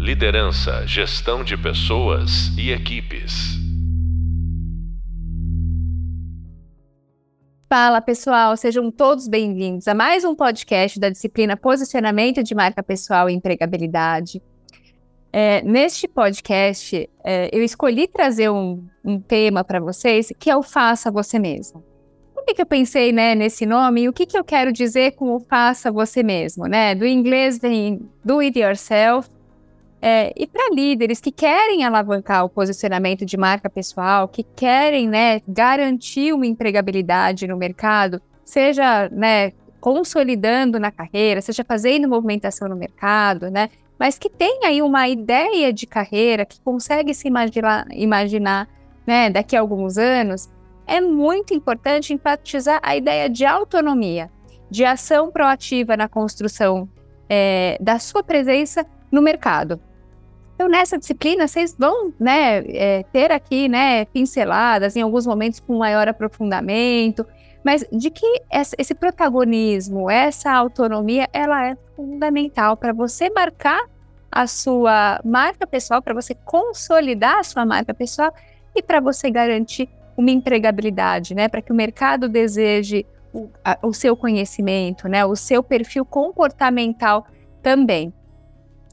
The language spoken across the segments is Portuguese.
Liderança, gestão de pessoas e equipes. Fala pessoal, sejam todos bem-vindos a mais um podcast da disciplina Posicionamento de Marca Pessoal e Empregabilidade. É, neste podcast, é, eu escolhi trazer um, um tema para vocês que é o Faça Você Mesmo. Por que, que eu pensei né, nesse nome e o que, que eu quero dizer com o Faça Você Mesmo? Né? Do inglês vem Do It Yourself, é, e para líderes que querem alavancar o posicionamento de marca pessoal, que querem né, garantir uma empregabilidade no mercado, seja né, consolidando na carreira, seja fazendo movimentação no mercado, né, mas que tem aí uma ideia de carreira, que consegue se imaginar, imaginar né, daqui a alguns anos, é muito importante enfatizar a ideia de autonomia, de ação proativa na construção é, da sua presença no mercado. Então, nessa disciplina, vocês vão né, é, ter aqui né, pinceladas, em alguns momentos com maior aprofundamento, mas de que esse protagonismo, essa autonomia, ela é fundamental para você marcar a sua marca pessoal, para você consolidar a sua marca pessoal e para você garantir uma empregabilidade, né? Para que o mercado deseje o, a, o seu conhecimento, né? O seu perfil comportamental também.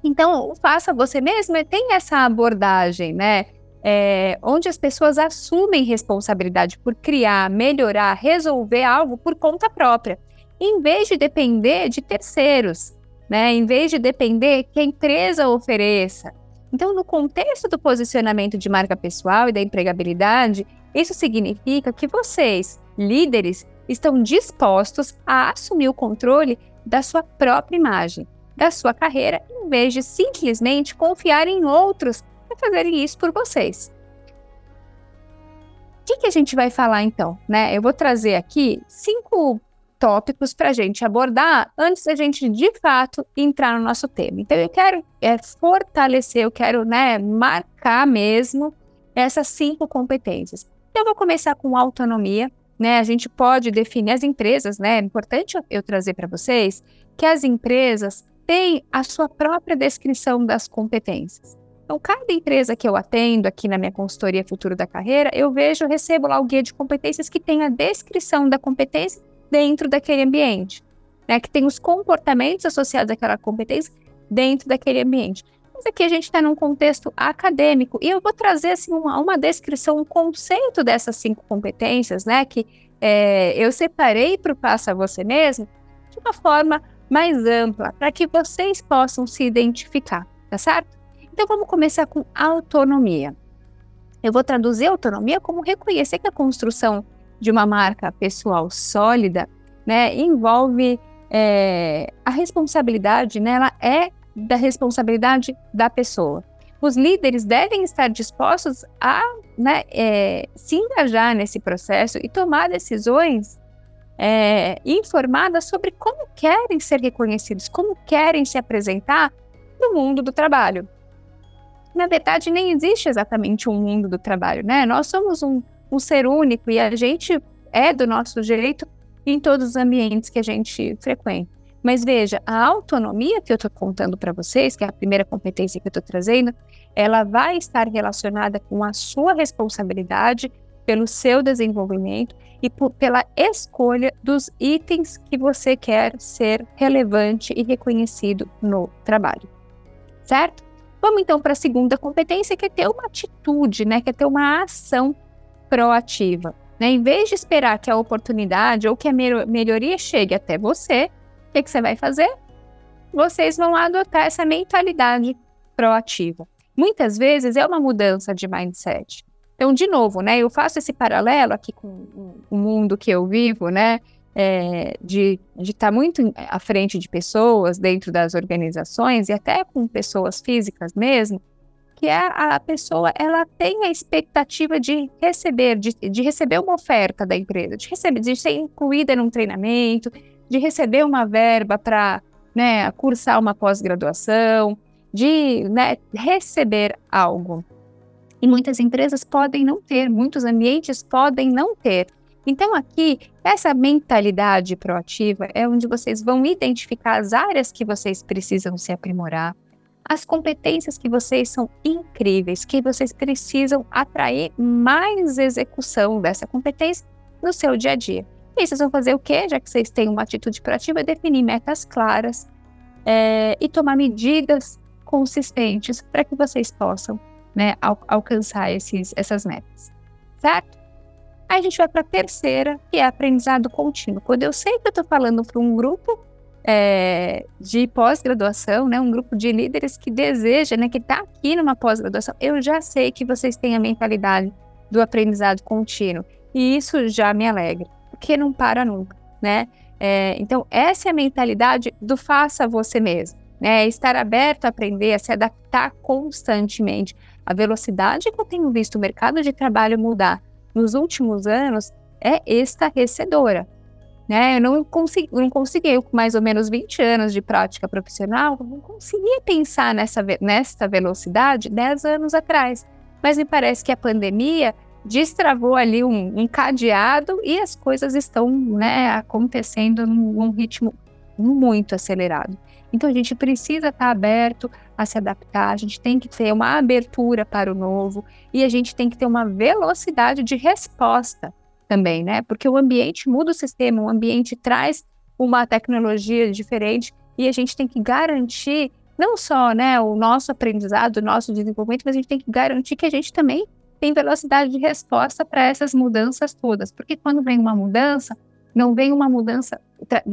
Então, faça você mesmo tem essa abordagem, né? É, onde as pessoas assumem responsabilidade por criar, melhorar, resolver algo por conta própria, em vez de depender de terceiros, né? Em vez de depender que a empresa ofereça. Então, no contexto do posicionamento de marca pessoal e da empregabilidade, isso significa que vocês, líderes, estão dispostos a assumir o controle da sua própria imagem da sua carreira, em vez de simplesmente confiar em outros para fazerem isso por vocês. O que, que a gente vai falar então? Né? Eu vou trazer aqui cinco tópicos para a gente abordar antes da gente de fato entrar no nosso tema. Então eu quero é, fortalecer, eu quero né, marcar mesmo essas cinco competências. Então, eu vou começar com autonomia. Né, a gente pode definir as empresas, né? É importante eu trazer para vocês que as empresas tem a sua própria descrição das competências. Então, cada empresa que eu atendo aqui na minha consultoria Futuro da Carreira, eu vejo, recebo lá o guia de competências que tem a descrição da competência dentro daquele ambiente, né? Que tem os comportamentos associados àquela competência dentro daquele ambiente. Mas aqui a gente está num contexto acadêmico e eu vou trazer assim uma, uma descrição, um conceito dessas cinco competências, né? Que é, eu separei para o passo a você mesmo de uma forma mais ampla para que vocês possam se identificar, tá certo? Então vamos começar com autonomia. Eu vou traduzir autonomia como reconhecer que a construção de uma marca pessoal sólida, né, envolve é, a responsabilidade, né, ela é da responsabilidade da pessoa. Os líderes devem estar dispostos a né, é, se engajar nesse processo e tomar decisões é, informadas sobre como querem ser reconhecidos, como querem se apresentar no mundo do trabalho. Na verdade, nem existe exatamente um mundo do trabalho, né? Nós somos um, um ser único e a gente é do nosso jeito em todos os ambientes que a gente frequenta. Mas veja, a autonomia que eu estou contando para vocês, que é a primeira competência que eu estou trazendo, ela vai estar relacionada com a sua responsabilidade pelo seu desenvolvimento e pela escolha dos itens que você quer ser relevante e reconhecido no trabalho. Certo? Vamos então para a segunda competência, que é ter uma atitude, né? Que é ter uma ação proativa. Né? Em vez de esperar que a oportunidade ou que a melhoria chegue até você, o que, que você vai fazer? Vocês vão adotar essa mentalidade proativa. Muitas vezes é uma mudança de mindset. Então, de novo, né, eu faço esse paralelo aqui com o mundo que eu vivo, né, é, de estar tá muito à frente de pessoas dentro das organizações e até com pessoas físicas mesmo, que é a pessoa ela tem a expectativa de receber, de, de receber uma oferta da empresa, de receber, de ser incluída num treinamento, de receber uma verba para né, cursar uma pós-graduação, de né, receber algo. E muitas empresas podem não ter, muitos ambientes podem não ter. Então, aqui, essa mentalidade proativa é onde vocês vão identificar as áreas que vocês precisam se aprimorar, as competências que vocês são incríveis, que vocês precisam atrair mais execução dessa competência no seu dia a dia. E vocês vão fazer o quê? Já que vocês têm uma atitude proativa, definir metas claras é, e tomar medidas consistentes para que vocês possam né, al alcançar esses, essas metas, certo? Aí a gente vai para a terceira, que é aprendizado contínuo. Quando eu sei que eu estou falando para um grupo é, de pós-graduação, né, um grupo de líderes que deseja, né, que está aqui numa pós-graduação, eu já sei que vocês têm a mentalidade do aprendizado contínuo. E isso já me alegra, porque não para nunca, né? É, então, essa é a mentalidade do faça você mesmo, né? Estar aberto a aprender, a se adaptar constantemente. A velocidade que eu tenho visto o mercado de trabalho mudar nos últimos anos é estarrecedora. Né? Eu não consegui, não consegui, com mais ou menos 20 anos de prática profissional, não conseguia pensar nessa, nessa velocidade 10 anos atrás. Mas me parece que a pandemia destravou ali um, um cadeado e as coisas estão né, acontecendo num, num ritmo muito acelerado. Então a gente precisa estar aberto a se adaptar, a gente tem que ter uma abertura para o novo e a gente tem que ter uma velocidade de resposta também, né? Porque o ambiente muda o sistema, o ambiente traz uma tecnologia diferente e a gente tem que garantir não só né, o nosso aprendizado, o nosso desenvolvimento, mas a gente tem que garantir que a gente também tem velocidade de resposta para essas mudanças todas. Porque quando vem uma mudança, não vem uma mudança,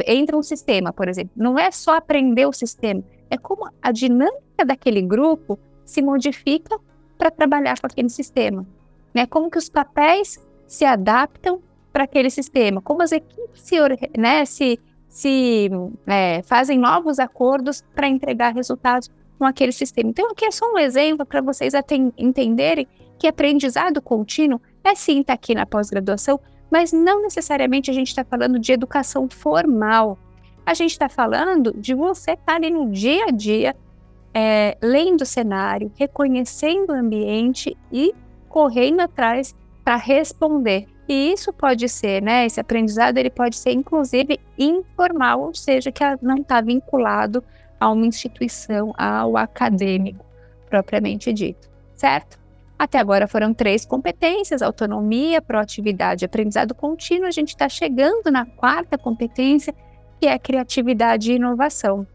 entra um sistema, por exemplo, não é só aprender o sistema, é como a dinâmica daquele grupo se modifica para trabalhar com aquele sistema. Né? Como que os papéis se adaptam para aquele sistema, como as equipes se, né, se, se é, fazem novos acordos para entregar resultados com aquele sistema. Então, aqui é só um exemplo para vocês entenderem que aprendizado contínuo é sim estar tá aqui na pós-graduação, mas não necessariamente a gente está falando de educação formal. A gente está falando de você estar tá ali no dia a dia, é, lendo o cenário, reconhecendo o ambiente e correndo atrás para responder. E isso pode ser, né? Esse aprendizado ele pode ser inclusive informal, ou seja, que não está vinculado a uma instituição, ao acadêmico propriamente dito, certo? Até agora foram três competências: autonomia, proatividade e aprendizado contínuo. A gente está chegando na quarta competência, que é criatividade e inovação.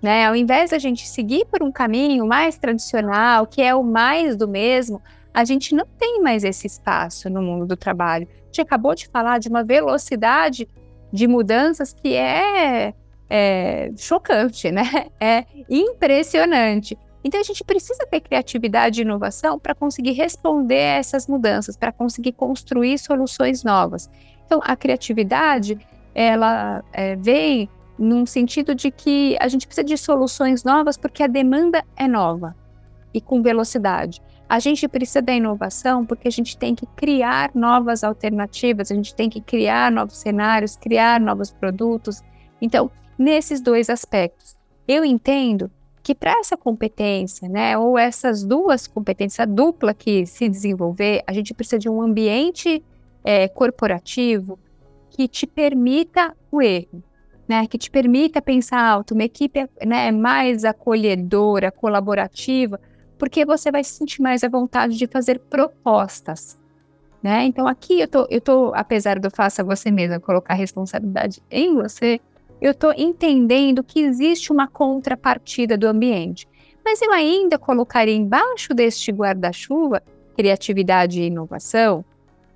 Né? Ao invés da gente seguir por um caminho mais tradicional, que é o mais do mesmo, a gente não tem mais esse espaço no mundo do trabalho. A gente acabou de falar de uma velocidade de mudanças que é, é chocante, né? É impressionante. Então a gente precisa ter criatividade e inovação para conseguir responder a essas mudanças, para conseguir construir soluções novas. Então a criatividade ela é, vem num sentido de que a gente precisa de soluções novas porque a demanda é nova e com velocidade. A gente precisa da inovação porque a gente tem que criar novas alternativas, a gente tem que criar novos cenários, criar novos produtos. Então, nesses dois aspectos, eu entendo que para essa competência, né, ou essas duas competências, a dupla que se desenvolver, a gente precisa de um ambiente é, corporativo que te permita o erro, né, que te permita pensar alto, uma equipe né, mais acolhedora, colaborativa, porque você vai se sentir mais à vontade de fazer propostas. Né? Então, aqui eu tô, eu tô, apesar do faça você mesma colocar a responsabilidade em você, eu estou entendendo que existe uma contrapartida do ambiente. Mas eu ainda colocaria embaixo deste guarda-chuva, criatividade e inovação,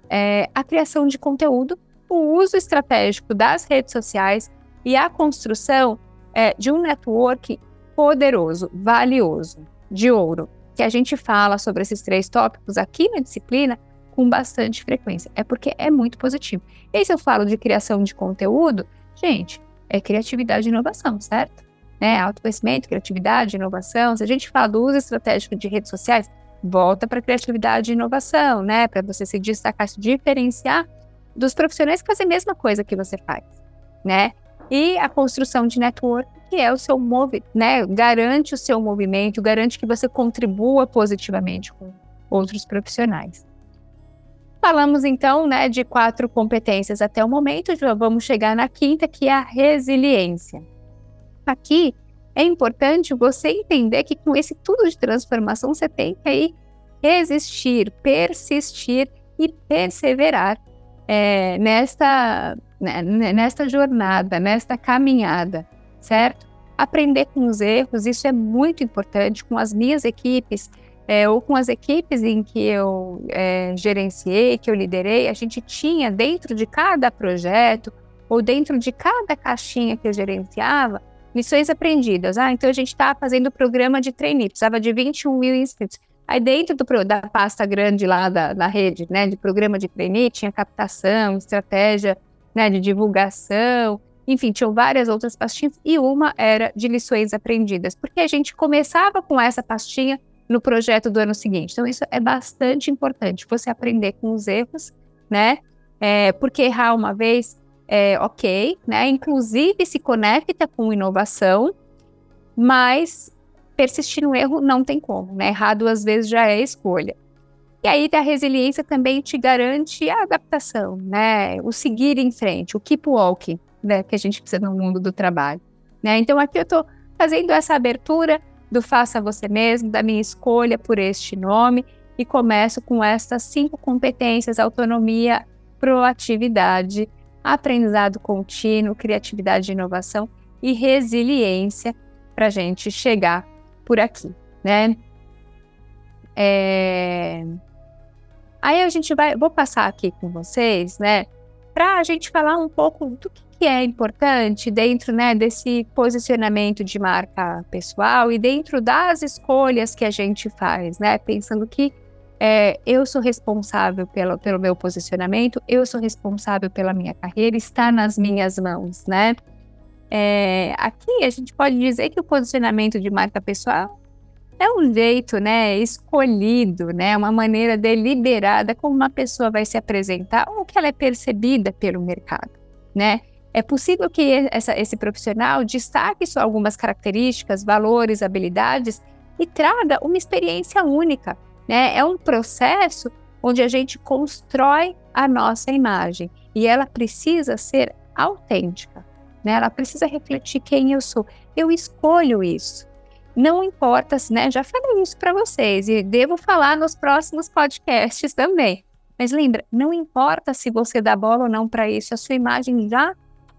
é, a criação de conteúdo, o uso estratégico das redes sociais e a construção é, de um network poderoso, valioso de ouro, que a gente fala sobre esses três tópicos aqui na disciplina com bastante frequência. É porque é muito positivo. E se eu falo de criação de conteúdo, gente, é criatividade e inovação, certo? Né? Autoconhecimento, criatividade, inovação. Se a gente fala do uso estratégico de redes sociais, volta para criatividade e inovação, né? Para você se destacar, se diferenciar dos profissionais que fazem a mesma coisa que você faz, né? E a construção de network que é o seu movimento, né? Garante o seu movimento, garante que você contribua positivamente com outros profissionais. Falamos então, né, de quatro competências até o momento, vamos chegar na quinta, que é a resiliência. Aqui é importante você entender que com esse tudo de transformação você tem que aí resistir, persistir e perseverar é, nesta, né, nesta jornada, nesta caminhada, certo? Aprender com os erros, isso é muito importante. Com as minhas equipes, é, ou com as equipes em que eu é, gerenciei, que eu liderei, a gente tinha dentro de cada projeto, ou dentro de cada caixinha que eu gerenciava, lições aprendidas. Ah, então a gente está fazendo o programa de trainee, precisava de 21 mil inscritos. Aí dentro do, da pasta grande lá da, da rede, né, de programa de trainee, tinha captação, estratégia né, de divulgação, enfim, tinham várias outras pastinhas e uma era de lições aprendidas, porque a gente começava com essa pastinha no projeto do ano seguinte. Então, isso é bastante importante, você aprender com os erros, né? É, porque errar uma vez é ok, né? Inclusive se conecta com inovação, mas persistir no erro não tem como, né? Errar duas vezes já é escolha. E aí a resiliência também te garante a adaptação, né? O seguir em frente, o keep walking, né? Que a gente precisa no mundo do trabalho, né? Então aqui eu estou fazendo essa abertura do faça você mesmo, da minha escolha por este nome e começo com estas cinco competências: autonomia, proatividade, aprendizado contínuo, criatividade e inovação e resiliência para a gente chegar por aqui, né? É... Aí a gente vai, vou passar aqui com vocês, né, para a gente falar um pouco do que, que é importante dentro, né, desse posicionamento de marca pessoal e dentro das escolhas que a gente faz, né, pensando que é, eu sou responsável pelo, pelo meu posicionamento, eu sou responsável pela minha carreira, está nas minhas mãos, né? É, aqui a gente pode dizer que o posicionamento de marca pessoal é um jeito, né, escolhido, né, uma maneira deliberada como uma pessoa vai se apresentar ou que ela é percebida pelo mercado, né? É possível que essa, esse profissional destaque só algumas características, valores, habilidades e traga uma experiência única, né? É um processo onde a gente constrói a nossa imagem e ela precisa ser autêntica né? Ela precisa refletir quem eu sou. Eu escolho isso. Não importa, né? Já falei isso para vocês e devo falar nos próximos podcasts também. Mas lembra, não importa se você dá bola ou não para isso, a sua imagem já,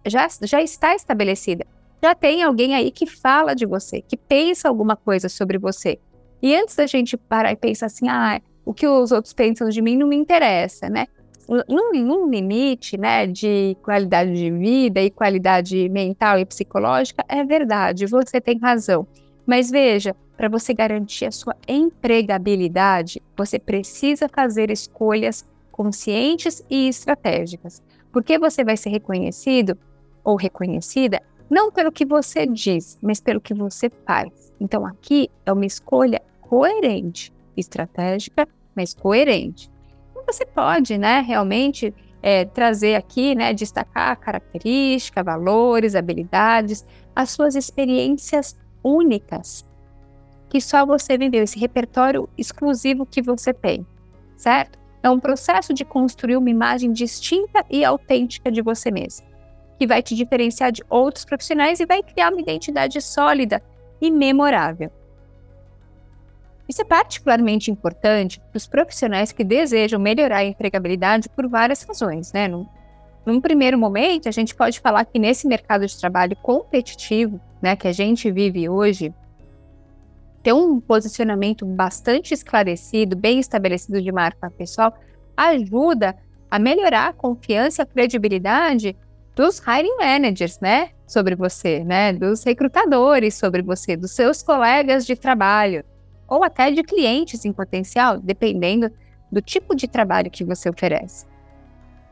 já, já está estabelecida. Já tem alguém aí que fala de você, que pensa alguma coisa sobre você. E antes da gente parar e pensar assim, ah, o que os outros pensam de mim não me interessa, né? num, num limite né, de qualidade de vida e qualidade mental e psicológica, é verdade, você tem razão. Mas veja, para você garantir a sua empregabilidade, você precisa fazer escolhas conscientes e estratégicas, porque você vai ser reconhecido ou reconhecida não pelo que você diz, mas pelo que você faz. Então aqui é uma escolha coerente, estratégica, mas coerente você pode, né, realmente é, trazer aqui, né, destacar características, valores, habilidades, as suas experiências únicas que só você viveu, esse repertório exclusivo que você tem, certo? É um processo de construir uma imagem distinta e autêntica de você mesmo, que vai te diferenciar de outros profissionais e vai criar uma identidade sólida e memorável. Isso é particularmente importante para os profissionais que desejam melhorar a empregabilidade por várias razões, né? Num, num, primeiro momento, a gente pode falar que nesse mercado de trabalho competitivo, né, que a gente vive hoje, ter um posicionamento bastante esclarecido, bem estabelecido de marca pessoal, ajuda a melhorar a confiança e a credibilidade dos hiring managers, né, sobre você, né, dos recrutadores sobre você, dos seus colegas de trabalho ou até de clientes em potencial, dependendo do tipo de trabalho que você oferece.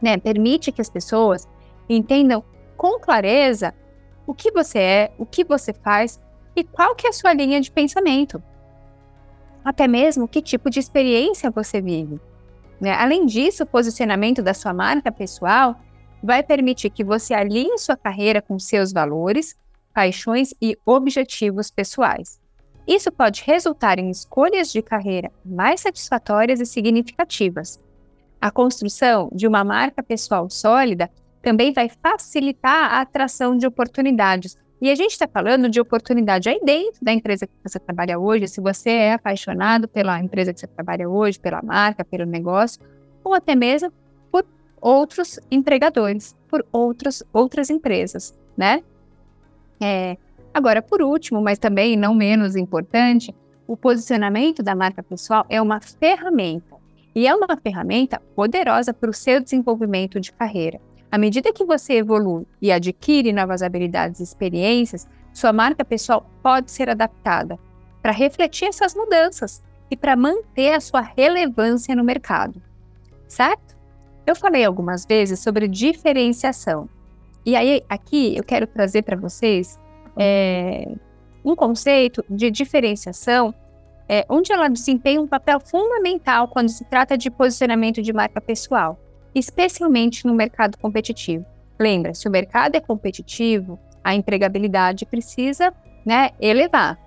Né? Permite que as pessoas entendam com clareza o que você é, o que você faz e qual que é a sua linha de pensamento. Até mesmo que tipo de experiência você vive. Né? Além disso, o posicionamento da sua marca pessoal vai permitir que você alinhe sua carreira com seus valores, paixões e objetivos pessoais. Isso pode resultar em escolhas de carreira mais satisfatórias e significativas. A construção de uma marca pessoal sólida também vai facilitar a atração de oportunidades, E a gente está falando de oportunidade aí dentro da empresa que você trabalha hoje, se você é apaixonado pela empresa que você trabalha hoje, pela marca, pelo negócio, ou até mesmo outros empregadores, por outros, outras empresas, né? É, agora, por último, mas também não menos importante, o posicionamento da marca pessoal é uma ferramenta. E é uma ferramenta poderosa para o seu desenvolvimento de carreira. À medida que você evolui e adquire novas habilidades e experiências, sua marca pessoal pode ser adaptada para refletir essas mudanças e para manter a sua relevância no mercado. Certo? Eu falei algumas vezes sobre diferenciação. E aí, aqui eu quero trazer para vocês é, um conceito de diferenciação é, onde ela desempenha um papel fundamental quando se trata de posicionamento de marca pessoal especialmente no mercado competitivo. Lembra, se o mercado é competitivo, a empregabilidade precisa né, elevar.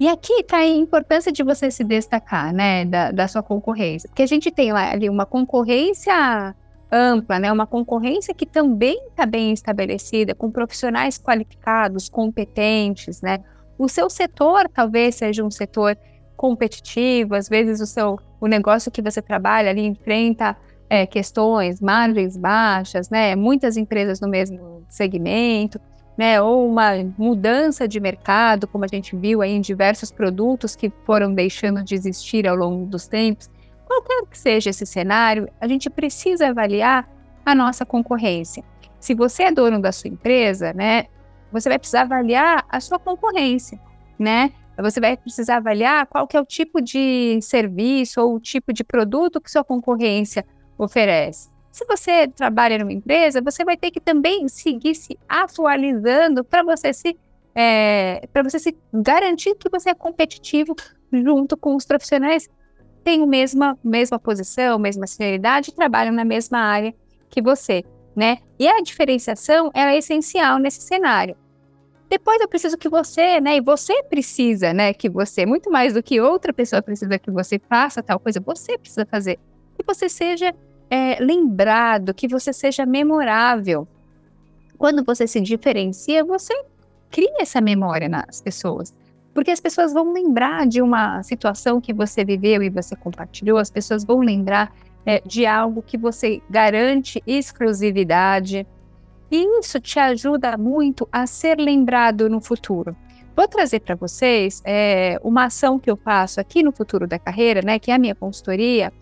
E aqui está a importância de você se destacar, né, da, da sua concorrência, porque a gente tem lá ali uma concorrência ampla, né, uma concorrência que também está bem estabelecida, com profissionais qualificados, competentes, né. O seu setor talvez seja um setor competitivo, às vezes o seu o negócio que você trabalha ali enfrenta é, questões, margens baixas, né? Muitas empresas no mesmo segmento, né? Ou uma mudança de mercado, como a gente viu aí em diversos produtos que foram deixando de existir ao longo dos tempos. Qualquer que seja esse cenário, a gente precisa avaliar a nossa concorrência. Se você é dono da sua empresa, né? Você vai precisar avaliar a sua concorrência, né? Você vai precisar avaliar qual que é o tipo de serviço ou o tipo de produto que sua concorrência oferece. Se você trabalha numa empresa, você vai ter que também seguir se atualizando para você se é, para você se garantir que você é competitivo junto com os profissionais têm a mesma, mesma posição, mesma senioridade e trabalham na mesma área que você, né? E a diferenciação é essencial nesse cenário. Depois eu preciso que você, né? E você precisa, né? Que você, muito mais do que outra pessoa precisa que você faça tal coisa, você precisa fazer. Que você seja é, lembrado, que você seja memorável. Quando você se diferencia, você cria essa memória nas pessoas. Porque as pessoas vão lembrar de uma situação que você viveu e você compartilhou, as pessoas vão lembrar é, de algo que você garante exclusividade, e isso te ajuda muito a ser lembrado no futuro. Vou trazer para vocês é, uma ação que eu faço aqui no Futuro da Carreira, né, que é a minha consultoria,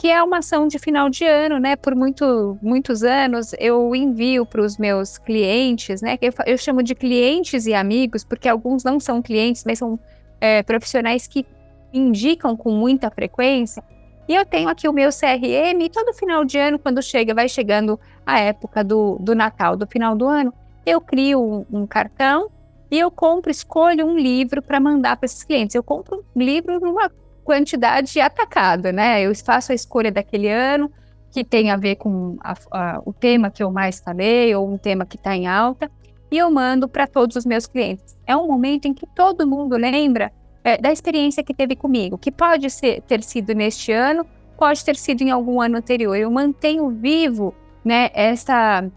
que é uma ação de final de ano, né? Por muito, muitos anos eu envio para os meus clientes, né? Eu, eu, chamo de clientes e amigos, porque alguns não são clientes, mas são é, profissionais que indicam com muita frequência e eu tenho aqui o meu CRM, e todo final de ano, quando chega, vai chegando a época do, do Natal, do final do ano, eu crio um, um cartão e eu compro, escolho um livro para mandar para esses clientes. Eu compro um livro numa quantidade atacada, né? Eu faço a escolha daquele ano, que tem a ver com a, a, o tema que eu mais falei, ou um tema que está em alta, e eu mando para todos os meus clientes. É um momento em que todo mundo lembra é, da experiência que teve comigo, que pode ser, ter sido neste ano, pode ter sido em algum ano anterior. Eu mantenho vivo, né, esta,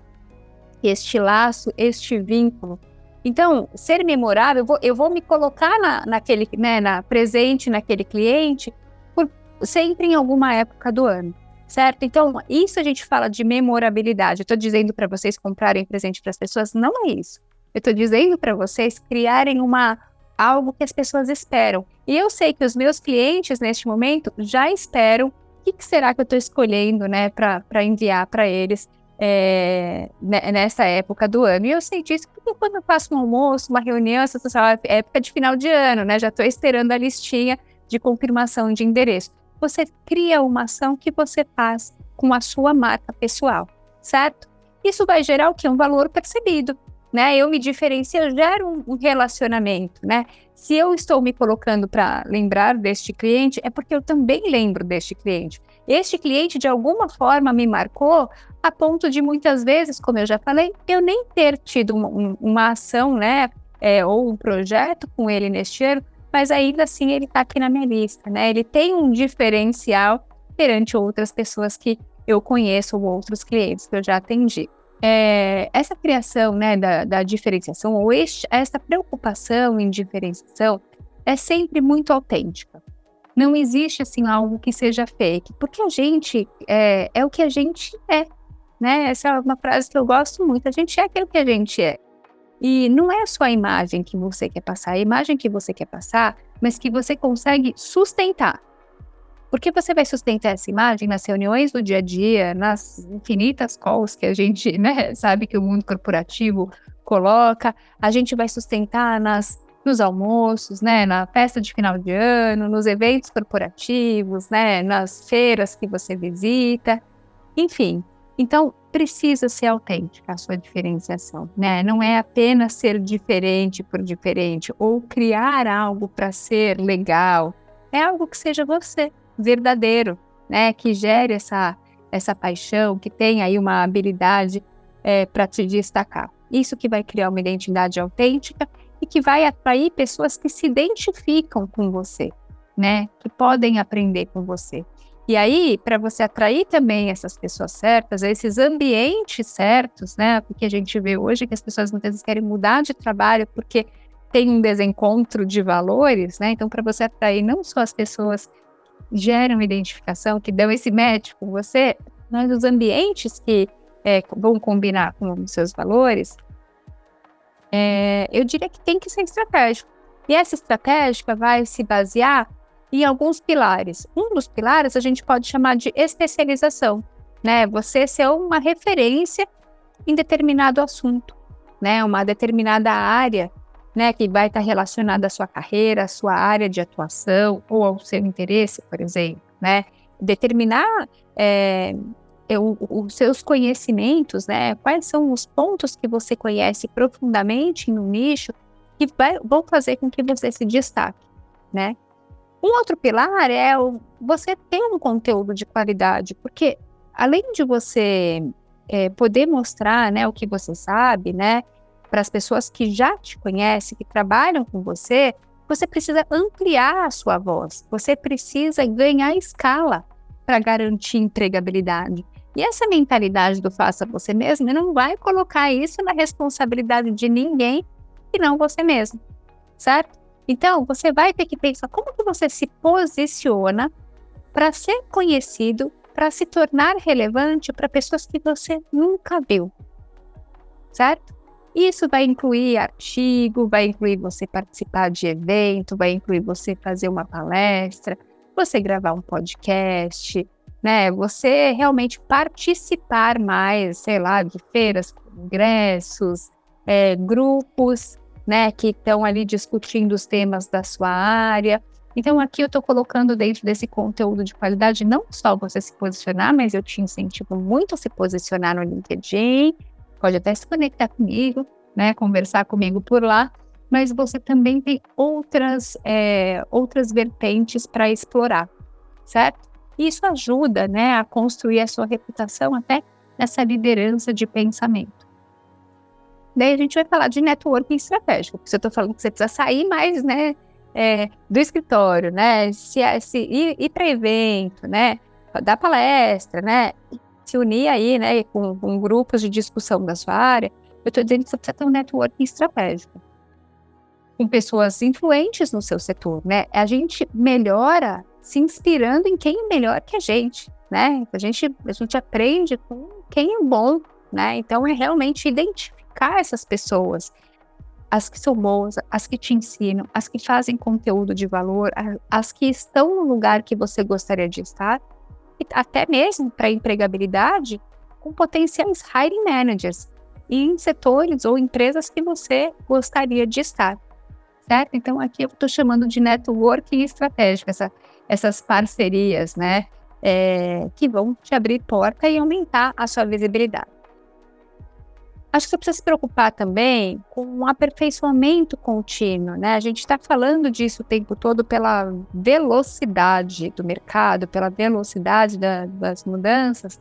este laço, este vínculo. Então, ser memorável, eu vou, eu vou me colocar na, naquele, né, na presente naquele cliente por, sempre em alguma época do ano, certo? Então, isso a gente fala de memorabilidade. Eu estou dizendo para vocês comprarem presente para as pessoas, não é isso. Eu estou dizendo para vocês criarem uma algo que as pessoas esperam. E eu sei que os meus clientes, neste momento, já esperam o que, que será que eu estou escolhendo né, para enviar para eles é, nessa época do ano. E eu sei disso porque quando eu faço um almoço, uma reunião, essa é época de final de ano, né? Já estou esperando a listinha de confirmação de endereço. Você cria uma ação que você faz com a sua marca pessoal, certo? Isso vai gerar o que? Um valor percebido né? Eu me diferencio, eu gero um relacionamento, né? Se eu estou me colocando para lembrar deste cliente, é porque eu também lembro deste cliente. Este cliente, de alguma forma, me marcou a ponto de muitas vezes, como eu já falei, eu nem ter tido uma, uma ação, né? É, ou um projeto com ele neste ano, mas ainda assim ele está aqui na minha lista, né? Ele tem um diferencial perante outras pessoas que eu conheço ou outros clientes que eu já atendi. É, essa criação né, da, da diferenciação, ou este, essa preocupação em diferenciação, é sempre muito autêntica. Não existe assim algo que seja fake, porque a gente é, é o que a gente é. Né? Essa é uma frase que eu gosto muito. A gente é aquilo que a gente é. E não é só a imagem que você quer passar, é a imagem que você quer passar, mas que você consegue sustentar. Porque você vai sustentar essa imagem nas reuniões do dia a dia, nas infinitas calls que a gente né, sabe que o mundo corporativo coloca, a gente vai sustentar nas nos almoços, né, na festa de final de ano, nos eventos corporativos, né, nas feiras que você visita, enfim. Então, precisa ser autêntica a sua diferenciação, né? Não é apenas ser diferente por diferente ou criar algo para ser legal. É algo que seja você, verdadeiro, né? Que gere essa essa paixão, que tenha aí uma habilidade é, para te destacar. Isso que vai criar uma identidade autêntica e que vai atrair pessoas que se identificam com você, né? Que podem aprender com você. E aí, para você atrair também essas pessoas certas, esses ambientes certos, né? Porque a gente vê hoje que as pessoas muitas vezes querem mudar de trabalho porque tem um desencontro de valores, né? Então, para você atrair não só as pessoas geram identificação, que dão esse match com você, mas os ambientes que é, vão combinar com os seus valores, é, eu diria que tem que ser estratégico. E essa estratégica vai se basear em alguns pilares. Um dos pilares a gente pode chamar de especialização, né? Você ser uma referência em determinado assunto, né? Uma determinada área, né? Que vai estar relacionada à sua carreira, à sua área de atuação ou ao seu interesse, por exemplo, né? Determinar é, os seus conhecimentos, né? Quais são os pontos que você conhece profundamente no nicho que vai, vão fazer com que você se destaque, né? Um outro pilar é o, você ter um conteúdo de qualidade, porque além de você é, poder mostrar, né, o que você sabe, né, para as pessoas que já te conhecem, que trabalham com você, você precisa ampliar a sua voz, você precisa ganhar escala para garantir empregabilidade. E essa mentalidade do faça você mesmo não vai colocar isso na responsabilidade de ninguém e não você mesmo, certo? Então, você vai ter que pensar como que você se posiciona para ser conhecido, para se tornar relevante para pessoas que você nunca viu, certo? Isso vai incluir artigo, vai incluir você participar de evento, vai incluir você fazer uma palestra, você gravar um podcast, né? Você realmente participar mais, sei lá, de feiras, congressos, é, grupos, né, que estão ali discutindo os temas da sua área. Então, aqui eu estou colocando dentro desse conteúdo de qualidade não só você se posicionar, mas eu te incentivo muito a se posicionar no LinkedIn. Pode até se conectar comigo, né, conversar comigo por lá. Mas você também tem outras, é, outras vertentes para explorar, certo? Isso ajuda né, a construir a sua reputação até nessa liderança de pensamento. Daí a gente vai falar de networking estratégico, porque eu estou falando que você precisa sair mais né, é, do escritório, né, se, se ir, ir para evento, né, dar palestra, né, se unir aí né, com, com grupos de discussão da sua área. Eu estou dizendo que você precisa ter um networking estratégico com pessoas influentes no seu setor, né? A gente melhora se inspirando em quem é melhor que a gente, né? A gente, a gente aprende com quem é bom, né? Então é realmente identificar essas pessoas, as que são boas, as que te ensinam, as que fazem conteúdo de valor, as que estão no lugar que você gostaria de estar, e até mesmo para empregabilidade, com potenciais hiring managers em setores ou empresas que você gostaria de estar certo? Então, aqui eu estou chamando de networking estratégico, essa, essas parcerias, né? É, que vão te abrir porta e aumentar a sua visibilidade. Acho que você precisa se preocupar também com um aperfeiçoamento contínuo, né? A gente está falando disso o tempo todo pela velocidade do mercado, pela velocidade da, das mudanças,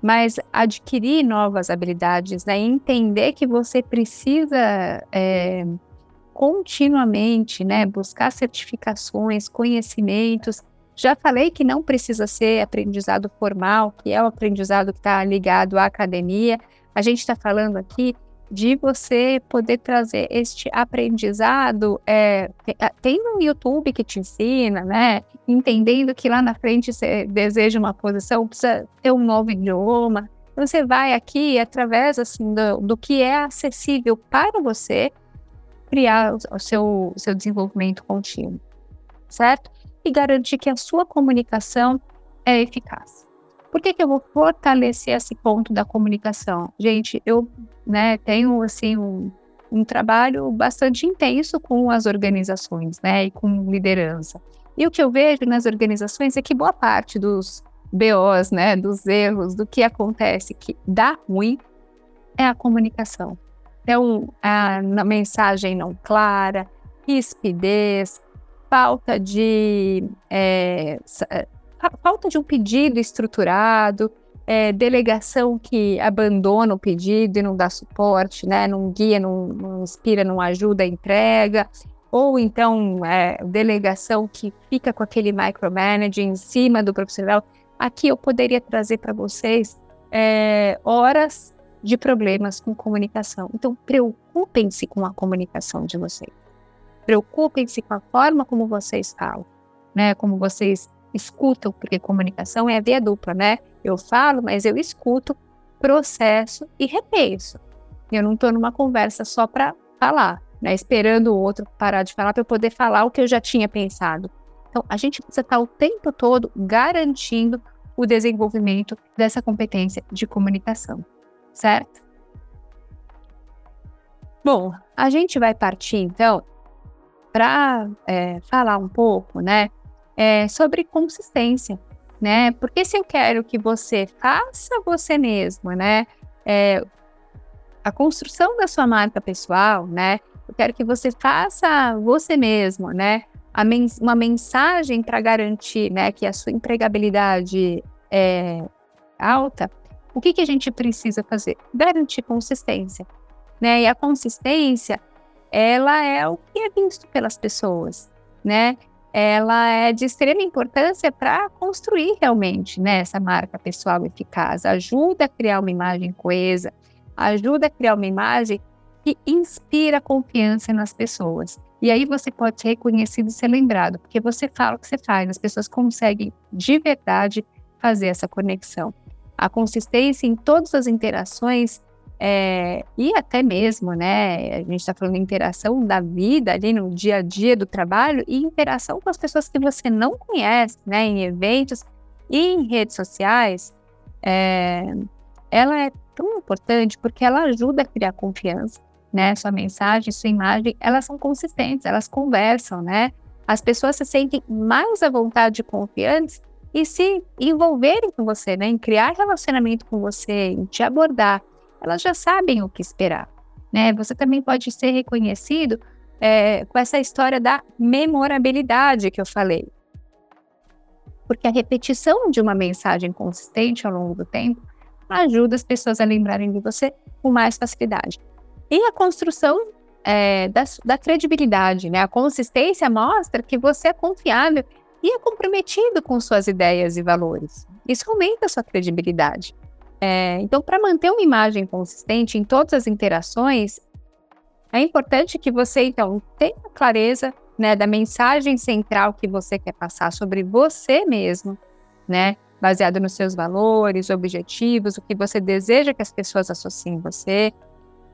mas adquirir novas habilidades, né? Entender que você precisa é, continuamente, né, buscar certificações, conhecimentos. Já falei que não precisa ser aprendizado formal, que é o aprendizado que está ligado à academia, A gente está falando aqui de você poder trazer este aprendizado. É, tem um YouTube que te ensina, né? Entendendo que lá na frente você deseja uma posição, precisa ter um novo idioma. Você vai aqui, através assim, do, do que é acessível para você, criar o seu, o seu desenvolvimento contínuo, certo? E garantir que a sua comunicação é eficaz. Por que, que eu vou fortalecer esse ponto da comunicação? Gente, eu né, tenho assim um, um trabalho bastante intenso com as organizações, né, e com liderança. E o que eu vejo nas organizações é que boa parte dos BOs, né, dos erros, do que acontece que dá ruim é a comunicação. Então, a, mensagem não clara, rispidez, falta de é, falta de um pedido estruturado, é, delegação que abandona o pedido e não dá suporte, né? Não guia, não, não inspira, não ajuda a entrega. Ou então, é, delegação que fica com aquele micromanaging em cima do profissional. Aqui eu poderia trazer para vocês é, horas de problemas com comunicação. Então, preocupem-se com a comunicação de vocês. Preocupem-se com a forma como vocês falam, né? Como vocês escutam, porque comunicação é a via dupla, né? Eu falo, mas eu escuto, processo e repenso. Eu não estou numa conversa só para falar, né? Esperando o outro parar de falar para eu poder falar o que eu já tinha pensado. Então, a gente precisa estar o tempo todo garantindo o desenvolvimento dessa competência de comunicação, certo? Bom, a gente vai partir então para é, falar um pouco, né, é, sobre consistência, né? Porque se eu quero que você faça você mesmo, né? É, a construção da sua marca pessoal, né? Eu quero que você faça você mesmo, né? Men uma mensagem para garantir, né, que a sua empregabilidade é alta. O que, que a gente precisa fazer? Garantir consistência, né? E a consistência, ela é o que é visto pelas pessoas, né? Ela é de extrema importância para construir realmente né, essa marca pessoal eficaz. Ajuda a criar uma imagem coesa, ajuda a criar uma imagem que inspira confiança nas pessoas. E aí você pode ser reconhecido e ser lembrado, porque você fala o que você faz, as pessoas conseguem de verdade fazer essa conexão. A consistência em todas as interações é, e até mesmo, né? A gente está falando de interação da vida ali no dia a dia do trabalho e interação com as pessoas que você não conhece, né? Em eventos e em redes sociais, é, ela é tão importante porque ela ajuda a criar confiança, né? Sua mensagem, sua imagem, elas são consistentes, elas conversam, né? As pessoas se sentem mais à vontade e confiantes e se envolverem com você, né? Em criar relacionamento com você, em te abordar elas já sabem o que esperar. Né? Você também pode ser reconhecido é, com essa história da memorabilidade que eu falei. Porque a repetição de uma mensagem consistente ao longo do tempo ajuda as pessoas a lembrarem de você com mais facilidade. E a construção é, da, da, credibilidade, né? A consistência mostra que você é confiável e é comprometido com suas ideias e valores. Isso aumenta a sua credibilidade. É, então, para manter uma imagem consistente em todas as interações, é importante que você, então, tenha clareza né, da mensagem central que você quer passar sobre você mesmo, né? Baseado nos seus valores, objetivos, o que você deseja que as pessoas associem você.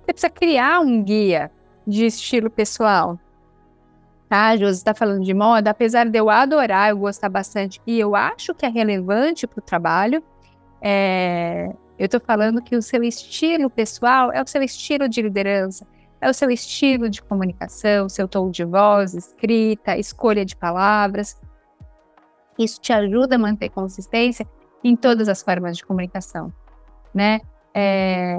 Você precisa criar um guia de estilo pessoal. Tá, Josi está falando de moda, apesar de eu adorar, eu gostar bastante e eu acho que é relevante para o trabalho, é, eu estou falando que o seu estilo pessoal é o seu estilo de liderança, é o seu estilo de comunicação, seu tom de voz, escrita, escolha de palavras. Isso te ajuda a manter consistência em todas as formas de comunicação, né? É,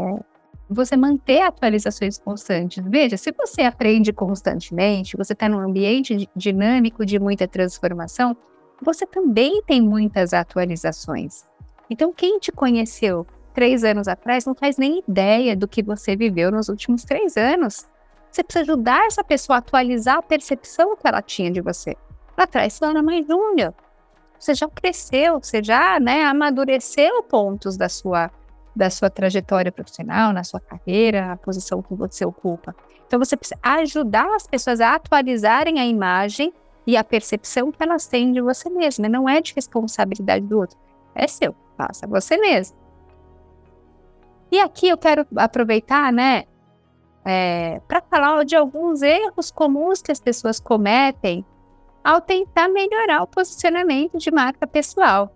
você manter atualizações constantes. Veja, se você aprende constantemente, você está num ambiente dinâmico de muita transformação, você também tem muitas atualizações. Então, quem te conheceu três anos atrás não faz nem ideia do que você viveu nos últimos três anos. Você precisa ajudar essa pessoa a atualizar a percepção que ela tinha de você. Lá atrás, você era mais júnior. Você já cresceu, você já né, amadureceu pontos da sua da sua trajetória profissional, na sua carreira, a posição que você ocupa. Então você precisa ajudar as pessoas a atualizarem a imagem e a percepção que elas têm de você mesma. Não é de responsabilidade do outro, é seu, faça você mesmo. E aqui eu quero aproveitar, né, é, para falar de alguns erros comuns que as pessoas cometem ao tentar melhorar o posicionamento de marca pessoal.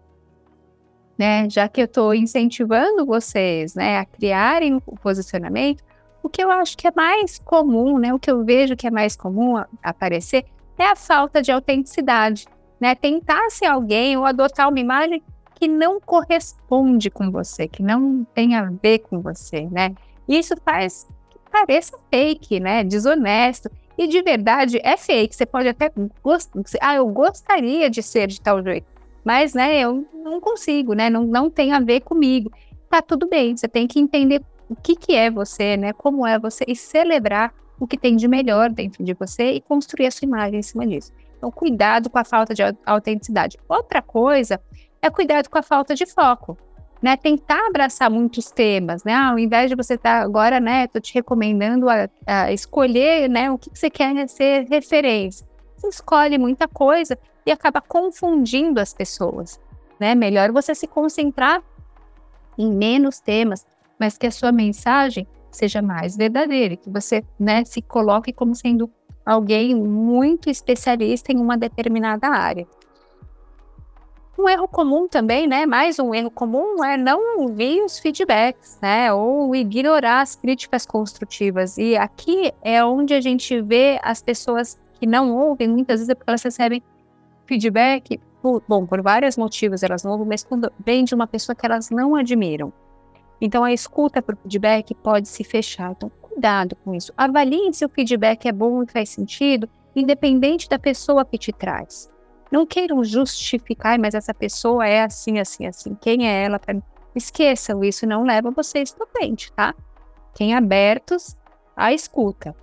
Né? Já que eu estou incentivando vocês né, a criarem o posicionamento, o que eu acho que é mais comum, né, o que eu vejo que é mais comum aparecer é a falta de autenticidade. Né? Tentar ser alguém ou adotar uma imagem que não corresponde com você, que não tem a ver com você, né? Isso faz que pareça fake, né? Desonesto. E de verdade é fake. Você pode até gostar. Ah, eu gostaria de ser de tal jeito. Mas, né, eu não consigo, né? Não, não tem a ver comigo. Tá tudo bem. Você tem que entender o que, que é você, né? Como é você e celebrar o que tem de melhor dentro de você e construir a sua imagem em cima disso. Então, cuidado com a falta de autenticidade. Outra coisa é cuidado com a falta de foco. Né, tentar abraçar muitos temas, né? Ao invés de você estar tá agora, né? Tô te recomendando a, a escolher, né? O que, que você quer ser referência. Você escolhe muita coisa e acaba confundindo as pessoas, né? Melhor você se concentrar em menos temas, mas que a sua mensagem seja mais verdadeira, que você, né? Se coloque como sendo alguém muito especialista em uma determinada área. Um erro comum também, né? Mais um erro comum é não ouvir os feedbacks, né? Ou ignorar as críticas construtivas. E aqui é onde a gente vê as pessoas que não ouvem, muitas vezes é porque elas recebem feedback, por, bom, por vários motivos elas não ouvem, mas quando vem de uma pessoa que elas não admiram. Então a escuta para o feedback pode se fechar. Então, cuidado com isso. Avaliem se o feedback é bom e faz sentido, independente da pessoa que te traz. Não queiram justificar, mas essa pessoa é assim, assim, assim. Quem é ela? Esqueçam isso, não leva vocês para frente, tá? Quem abertos à escuta.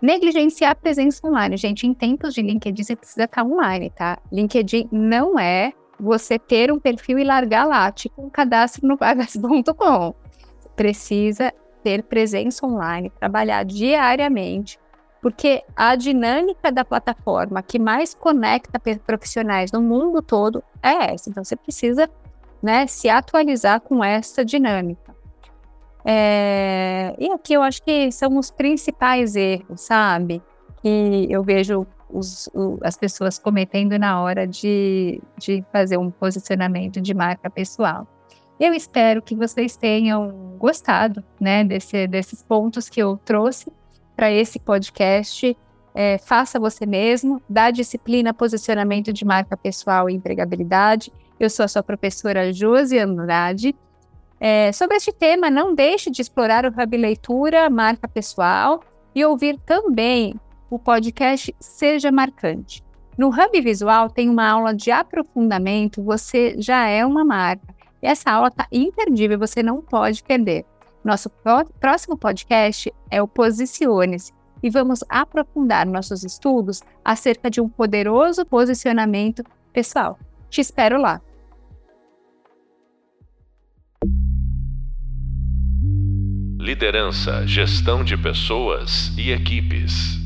Negligenciar a presença online. Gente, em tempos de LinkedIn, você precisa estar online, tá? LinkedIn não é você ter um perfil e largar lá, tipo um cadastro no vagas.com. Precisa ter presença online, trabalhar diariamente, porque a dinâmica da plataforma que mais conecta profissionais no mundo todo é essa. Então, você precisa né, se atualizar com essa dinâmica. É, e aqui eu acho que são os principais erros, sabe? Que eu vejo os, o, as pessoas cometendo na hora de, de fazer um posicionamento de marca pessoal. Eu espero que vocês tenham gostado né, desse, desses pontos que eu trouxe para esse podcast. É, faça você mesmo, dá disciplina, posicionamento de marca pessoal e empregabilidade. Eu sou a sua professora Josi Andrade. É, sobre este tema, não deixe de explorar o Hub Leitura, marca pessoal, e ouvir também o podcast Seja Marcante. No Hub Visual tem uma aula de aprofundamento, você já é uma marca. E essa aula está imperdível, você não pode perder. Nosso próximo podcast é o Posicione-se e vamos aprofundar nossos estudos acerca de um poderoso posicionamento pessoal. Te espero lá! Liderança, gestão de pessoas e equipes.